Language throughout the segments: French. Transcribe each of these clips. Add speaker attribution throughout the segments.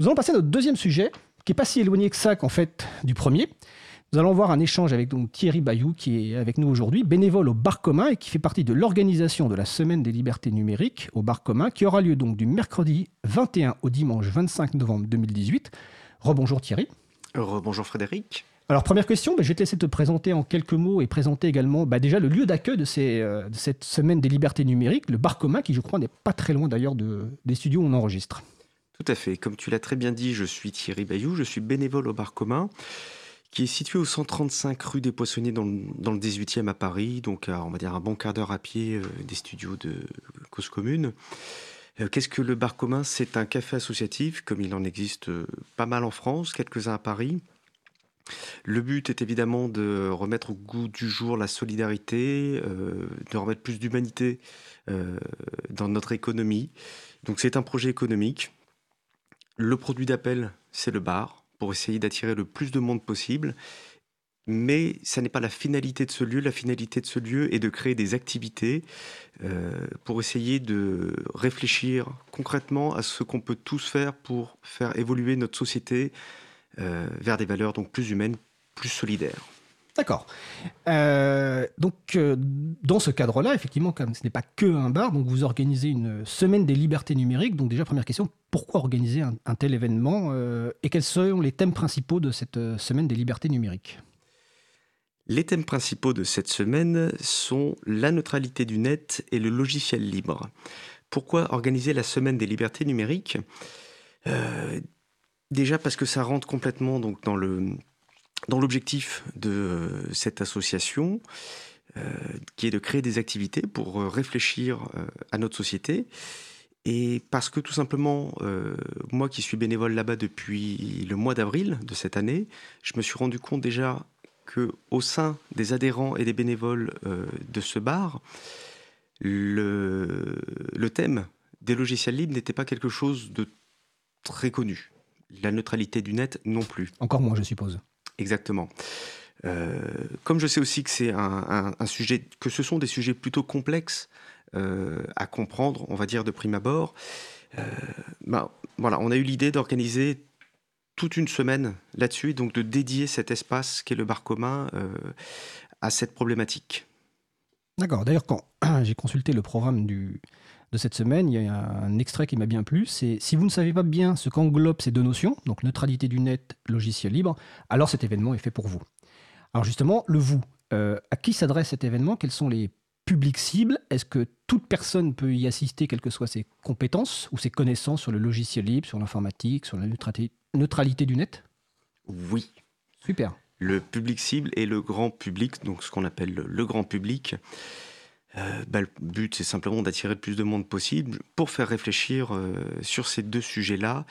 Speaker 1: Nous allons passer à notre deuxième sujet, qui n'est pas si éloigné que ça qu'en fait du premier. Nous allons voir un échange avec donc Thierry Bayou, qui est avec nous aujourd'hui, bénévole au Bar Commun et qui fait partie de l'organisation de la Semaine des libertés numériques au Bar Commun, qui aura lieu donc du mercredi 21 au dimanche 25 novembre 2018. Rebonjour Thierry.
Speaker 2: Rebonjour Frédéric.
Speaker 1: Alors première question, bah, je vais te laisser te présenter en quelques mots et présenter également bah, déjà le lieu d'accueil de, euh, de, cette Semaine des libertés numériques, le Bar Commun, qui je crois n'est pas très loin d'ailleurs de, des studios où on enregistre.
Speaker 2: Tout à fait. Comme tu l'as très bien dit, je suis Thierry Bayou, je suis bénévole au Bar Commun qui est situé au 135 rue des Poissonniers dans le, dans le 18e à Paris, donc à, on va dire un bon quart d'heure à pied euh, des studios de Cause Commune. Euh, qu'est-ce que le bar commun? C'est un café associatif, comme il en existe euh, pas mal en France, quelques-uns à Paris. Le but est évidemment de remettre au goût du jour la solidarité, de remettre plus d'humanité dans notre économie. Donc c'est un projet économique. Le produit d'appel, c'est le bar pour essayer d'attirer le plus de monde possible. Mais ça n'est pas la finalité de ce lieu. La finalité de ce lieu est de créer des activités euh, pour essayer de réfléchir concrètement à ce qu'on peut tous faire pour faire évoluer notre société euh, vers des valeurs donc plus humaines, plus solidaires.
Speaker 1: D'accord. Euh, donc, euh, dans ce cadre-là, effectivement, comme ce n'est pas que un bar, donc vous organisez une semaine des libertés numériques. Donc, déjà, première question, pourquoi organiser un, tel événement euh, et quels sont les thèmes principaux de cette semaine des libertés numériques?
Speaker 2: Les thèmes principaux de cette semaine sont la neutralité du net et le logiciel libre. Pourquoi organiser la semaine des libertés numériques? Déjà parce que ça rentre complètement dans le dans l'objectif de euh, cette association, euh, qui est de créer des activités pour euh, réfléchir à notre société. Et parce que tout simplement, moi qui suis bénévole là-bas depuis le mois d'avril de cette année, je me suis rendu compte déjà que au sein des adhérents et des bénévoles de ce bar, le, le thème des logiciels libres n'était pas quelque chose de très connu. La neutralité du net non plus.
Speaker 1: Encore moins, je suppose.
Speaker 2: Exactement. Euh, comme je sais aussi que c'est un, sujet, que ce sont des sujets plutôt complexes euh, à comprendre, on va dire de prime abord, euh, bah, voilà, on a eu l'idée d'organiser toute une semaine là-dessus, donc de dédier cet espace qu'est le bar commun à cette problématique.
Speaker 1: D'accord. D'ailleurs, quand j'ai consulté le programme du, de cette semaine, il y a un extrait qui m'a bien plu. C'est si vous ne savez pas bien ce qu'englobent ces deux notions, donc neutralité du net, logiciel libre, alors cet événement est fait pour vous. Alors justement, le vous, euh, à qui s'adresse cet événement? Quels sont les publics cibles? Est-ce que toute personne peut y assister, quelles que soient ses compétences ou ses connaissances sur le logiciel libre, sur l'informatique, sur la neutralité, du net?
Speaker 2: Oui.
Speaker 1: Super.
Speaker 2: Le public cible et le grand public, donc ce qu'on appelle le grand public. Euh, bah, le but, c'est simplement d'attirer le plus de monde possible pour faire réfléchir euh, sur ces deux sujets-là.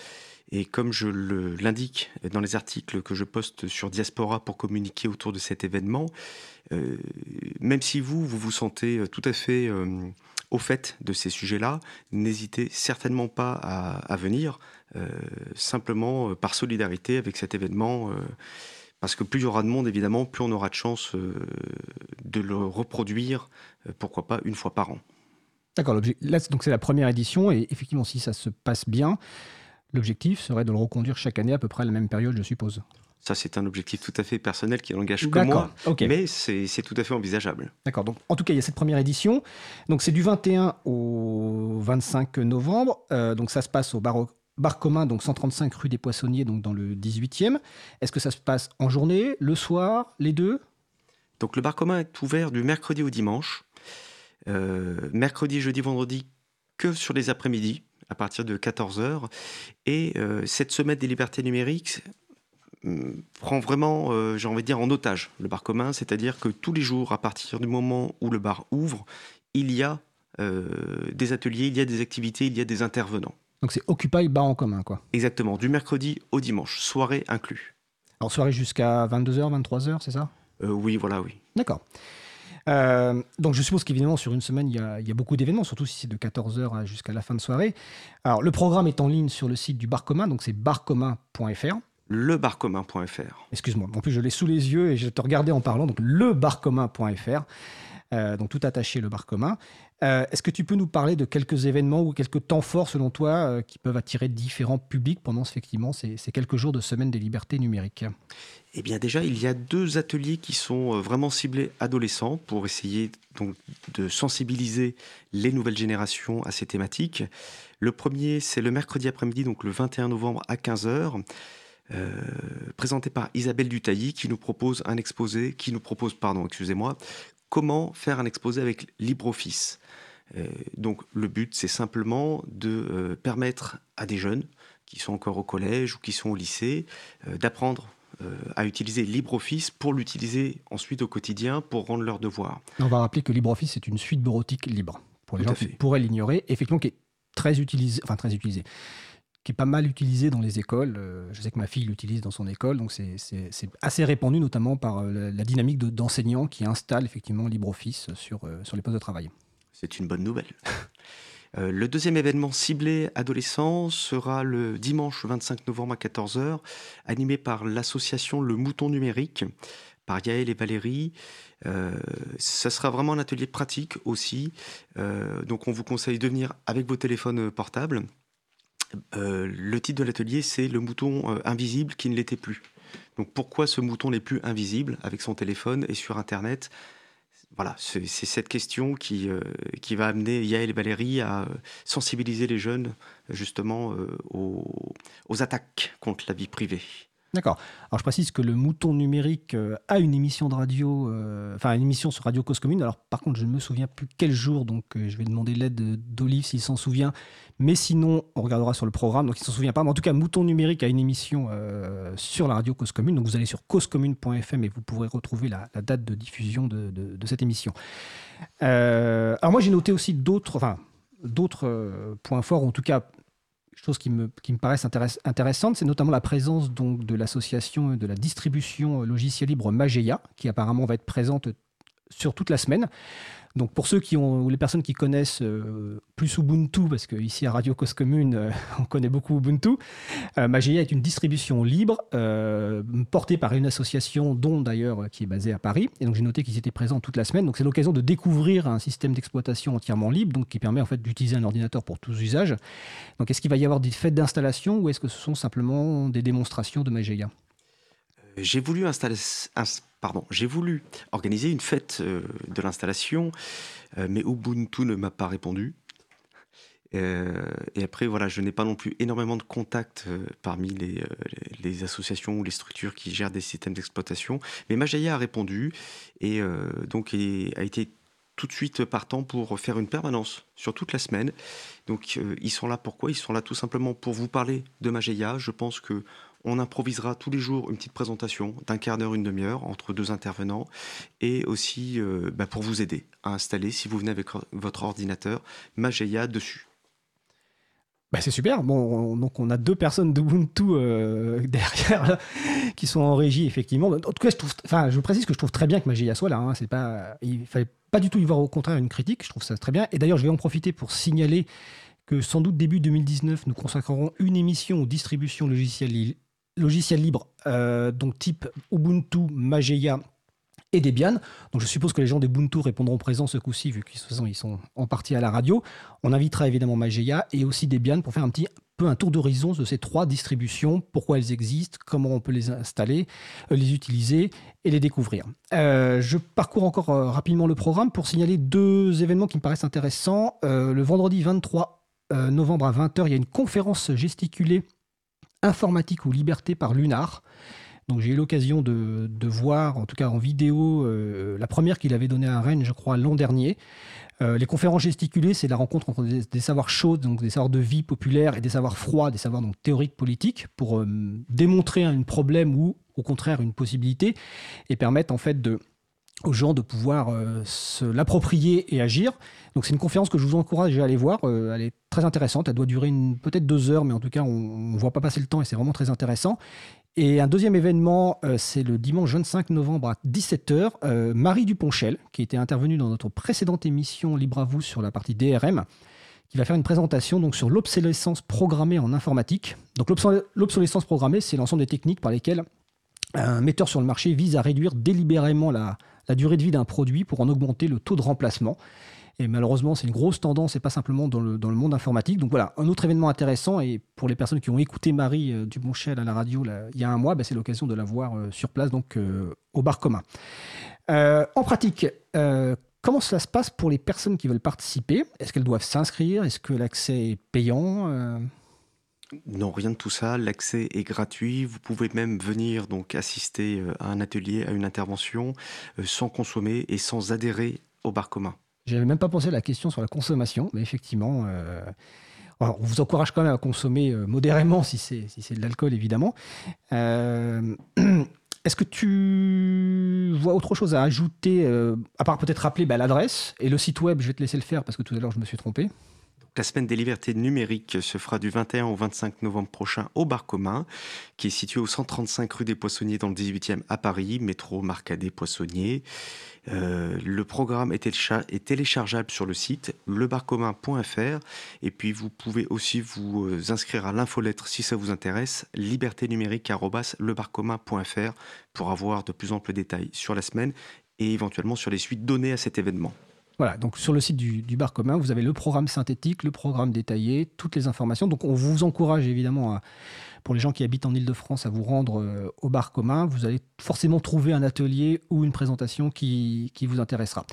Speaker 2: Et comme je l'indique dans les articles que je poste sur Diaspora pour communiquer autour de cet événement, euh, même si vous, vous vous sentez tout à fait au fait de ces sujets-là, n'hésitez certainement pas à, à venir, simplement par solidarité avec cet événement parce que plus il y aura de monde, évidemment, plus on aura de chance euh, de le reproduire, euh, pourquoi pas une fois par an.
Speaker 1: D'accord, là, donc c'est la première édition, et effectivement, si ça se passe bien, l'objectif serait de le reconduire chaque année à peu près à la même période, je suppose.
Speaker 2: Ça, c'est un objectif tout à fait personnel qui n'engage que moi, mais c'est tout à fait envisageable.
Speaker 1: D'accord, donc en tout cas, il y a cette première édition. Donc c'est du 21 au 25 novembre. Euh, donc ça se passe au Baroque bar commun, donc 135 rue des Poissonniers, donc dans le 18e. Est-ce que ça se passe en journée, le soir, les deux?
Speaker 2: Donc le bar commun est ouvert du mercredi au dimanche. Euh, mercredi, jeudi, vendredi, que sur les après-midi, à partir de 14h. Et euh, cette semaine des libertés numériques euh, prend vraiment, j'ai envie de dire, en otage le bar commun, c'est-à-dire que tous les jours, à partir du moment où le bar ouvre, il y a des ateliers, il y a des activités, il y a des intervenants.
Speaker 1: Donc c'est Occupy Bar en commun, quoi.
Speaker 2: Exactement, du mercredi au dimanche, soirée inclus.
Speaker 1: Alors soirée jusqu'à 22h, 23h, c'est ça?
Speaker 2: Euh, Oui, voilà, oui.
Speaker 1: D'accord. Euh, donc je suppose qu'évidemment sur une semaine il y a, beaucoup d'événements, surtout si c'est de 14h jusqu'à la fin de soirée. Alors le programme est en ligne sur le site du bar commun, donc c'est barcommun.fr.
Speaker 2: Lebarcommun.fr.
Speaker 1: Excuse-moi, en plus je l'ai sous les yeux et je te regardais en parlant, donc lebarcommun.fr. donc tout attaché, le bar commun. Est-ce que tu peux nous parler de quelques événements ou quelques temps forts, selon toi, qui peuvent attirer différents publics pendant effectivement ces, quelques jours de semaine des libertés numériques?
Speaker 2: Eh bien déjà, il y a deux ateliers qui sont vraiment ciblés adolescents pour essayer donc de sensibiliser les nouvelles générations à ces thématiques. Le premier, c'est le mercredi après-midi, donc le 21 novembre à 15h. Euh, présenté par Isabelle Dutailly qui nous propose un exposé, qui nous propose, pardon, excusez-moi, comment faire un exposé avec LibreOffice. Euh, donc le but, c'est simplement de euh, permettre à des jeunes qui sont encore au collège ou qui sont au lycée d'apprendre à utiliser LibreOffice pour l'utiliser ensuite au quotidien pour rendre leurs devoirs.
Speaker 1: On va rappeler que LibreOffice est une suite bureautique libre. Pour les gens qui pourraient l'ignorer, effectivement, qui est très enfin très utilisé, pas mal utilisé dans les écoles. Euh, je sais que ma fille l'utilise dans son école, donc c'est assez répandu, notamment par euh, la, dynamique d'enseignants qui installent effectivement LibreOffice sur, euh, sur les postes de travail.
Speaker 2: C'est une bonne nouvelle. le deuxième événement ciblé adolescent sera le dimanche 25 novembre à 14h, animé par l'association Le Mouton Numérique, par Yael et Valérie. Euh, ça sera vraiment un atelier pratique aussi. Donc on vous conseille de venir avec vos téléphones portables. Euh, le titre de l'atelier, c'est le mouton invisible qui ne l'était plus. Donc pourquoi ce mouton n'est plus invisible avec son téléphone et sur Internet? Voilà, c'est cette question qui, qui va amener Yael et Valérie à sensibiliser les jeunes justement aux attaques contre la vie privée.
Speaker 1: D'accord. Alors je précise que le mouton numérique euh, a une émission de radio, euh, enfin une émission sur Radio Cause Commune. Alors par contre, je ne me souviens plus quel jour, donc euh, je vais demander l'aide d'Olive s'il s'en souvient. Mais sinon, on regardera sur le programme, donc il ne s'en souvient pas. Mais en tout cas, Mouton numérique a une émission sur la radio Cause Commune. Donc vous allez sur causecommune.fm et vous pourrez retrouver la, date de diffusion de, de cette émission. alors moi, j'ai noté aussi d'autres, enfin d'autres points forts, en tout cas chose qui me, qui me c'est notamment la présence donc, de l'association de la distribution logiciel libre Mageia, qui apparemment va être présente sur toute la semaine. Donc pour ceux qui ont, ou les personnes qui connaissent euh, plus Ubuntu, parce qu'ici à Radio Cause Commune, euh, on connaît beaucoup Ubuntu, euh, Mageia est une distribution libre portée par une association dont d'ailleurs qui est basée à Paris. Et donc j'ai noté qu'ils étaient présents toute la semaine. Donc c'est l'occasion de découvrir un système d'exploitation entièrement libre, donc qui permet en fait d'utiliser un ordinateur pour tous usages. Donc est-ce qu'il va y avoir des fêtes d'installation ou est-ce que ce sont simplement des démonstrations de Mageia
Speaker 2: J'ai voulu installer, pardon, j'ai voulu organiser une fête euh, de l'installation, euh, mais Ubuntu ne m'a pas répondu. Euh, et après, voilà, je n'ai pas non plus énormément de contacts parmi les, associations ou les structures qui gèrent des systèmes d'exploitation. Mais Majaya a répondu et donc a été tout de suite partant pour faire une permanence sur toute la semaine. Donc ils sont là pourquoi? Ils sont là tout simplement pour vous parler de Mageia. Je pense que on improvisera tous les jours une petite présentation d'un quart d'heure, une demi-heure entre deux intervenants et aussi euh, bah, pour vous aider à installer, si vous venez avec votre ordinateur, Mageia dessus.
Speaker 1: Bah c'est super. Bon, donc on a deux personnes d'Ubuntu euh, derrière qui sont en régie effectivement. En tout cas, je précise que je trouve très bien que Mageia soit là. Hein. C'est pas, fallait pas du tout y voir au contraire une critique. Je trouve ça très bien. Et d'ailleurs, je vais en profiter pour signaler que sans doute début 2019, nous consacrerons une émission aux distributions logicielles logiciels libres, euh, donc type Ubuntu, Mageia et Debian. Donc je suppose que les gens d'Ubuntu répondront présent ce coup-ci, vu qu'ils ils sont en partie à la radio. On invitera évidemment Mageia et aussi Debian pour faire un petit peu un tour d'horizon de ces trois distributions, pourquoi elles existent, comment on peut les installer, euh, les utiliser et les découvrir. Euh, je parcours encore rapidement le programme pour signaler deux événements qui me paraissent intéressants. le vendredi 23 novembre à 20h, il y a une conférence gesticulée informatique ou liberté par Lunar. Donc j'ai eu l'occasion de, voir, en tout cas en vidéo, euh, la première qu'il avait donnée à Rennes, je crois, l'an dernier. Euh, les conférences gesticulées, c'est la rencontre entre des, savoirs chauds, donc des savoirs de vie populaire, et des savoirs froids, des savoirs donc théoriques politiques, pour euh, démontrer un problème ou au contraire une possibilité, et permettre en fait de, aux gens de pouvoir euh, se l'approprier et agir. Donc c'est une conférence que je vous encourage à aller voir. Euh, elle est très intéressante. Elle doit durer peut-être deux heures, mais en tout cas, on ne voit pas passer le temps et c'est vraiment très intéressant. Et un deuxième événement, euh, c'est le dimanche 25 novembre à 17h. Marie Duponchel, qui était intervenue dans notre précédente émission Libre à vous sur la partie DRM, qui va faire une présentation donc, sur l'obsolescence programmée en informatique. Donc l'obsolescence programmée, c'est l'ensemble des techniques par lesquelles un metteur sur le marché vise à réduire délibérément la, la durée de vie d'un produit pour en augmenter le taux de remplacement. Et malheureusement, c'est une grosse tendance et pas simplement dans le, dans le, monde informatique. Donc voilà, un autre événement intéressant. Et pour les personnes qui ont écouté Marie euh, Dumonchel à la radio il y a un mois, bah, c'est l'occasion de la voir euh, sur place, donc euh, au bar commun. Euh, en pratique, comment cela se passe pour les personnes qui veulent participer? Est-ce qu'elles doivent s'inscrire? Est-ce que l'accès est payant
Speaker 2: Non, rien de tout ça. L'accès est gratuit. Vous pouvez même venir donc assister euh, à un atelier, à une intervention, euh, sans consommer et sans adhérer au bar commun.
Speaker 1: J'avais même pas pensé à la question sur la consommation, mais effectivement, euh, on vous encourage quand même à consommer modérément si c'est si de l'alcool, évidemment. Est-ce que tu vois autre chose à ajouter, à part peut-être rappeler bah, l'adresse et le site web? Je vais te laisser le faire parce que tout à l'heure je me suis trompé.
Speaker 2: La semaine des libertés numériques se fera du 21 au 25 novembre prochain au bar commun, qui est situé au 135 rue des Poissonniers dans le 18e à Paris, métro Marcadet Poissonniers. Euh, le programme est, télécha- est téléchargeable sur le site lebarcommun.fr et puis vous pouvez aussi vous euh, inscrire à l'infolettre si ça vous intéresse, liberténumérique.lebarcommun.fr pour avoir de plus amples détails sur la semaine et éventuellement sur les suites données à cet événement.
Speaker 1: Voilà, donc sur le site du, bar commun, vous avez le programme synthétique, le programme détaillé, toutes les informations. Donc on vous encourage évidemment, à- pour les gens qui habitent en Ile-de-France, à vous rendre euh, au bar commun. Vous allez forcément trouver un atelier ou une présentation qui, vous intéressera.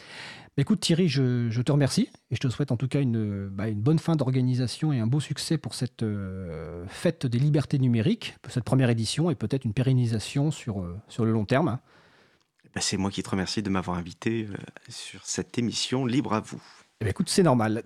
Speaker 1: Écoute Thierry, je, te remercie et je te souhaite en tout cas une, bah, bonne fin d'organisation et un beau succès pour cette euh, fête des libertés numériques, pour cette première édition et peut-être une pérennisation sur, euh, sur le long terme.
Speaker 2: Ben, c'est moi qui te remercie de m'avoir invité euh, sur cette émission Libre à vous.
Speaker 1: Eh bien, écoute, c'est normal.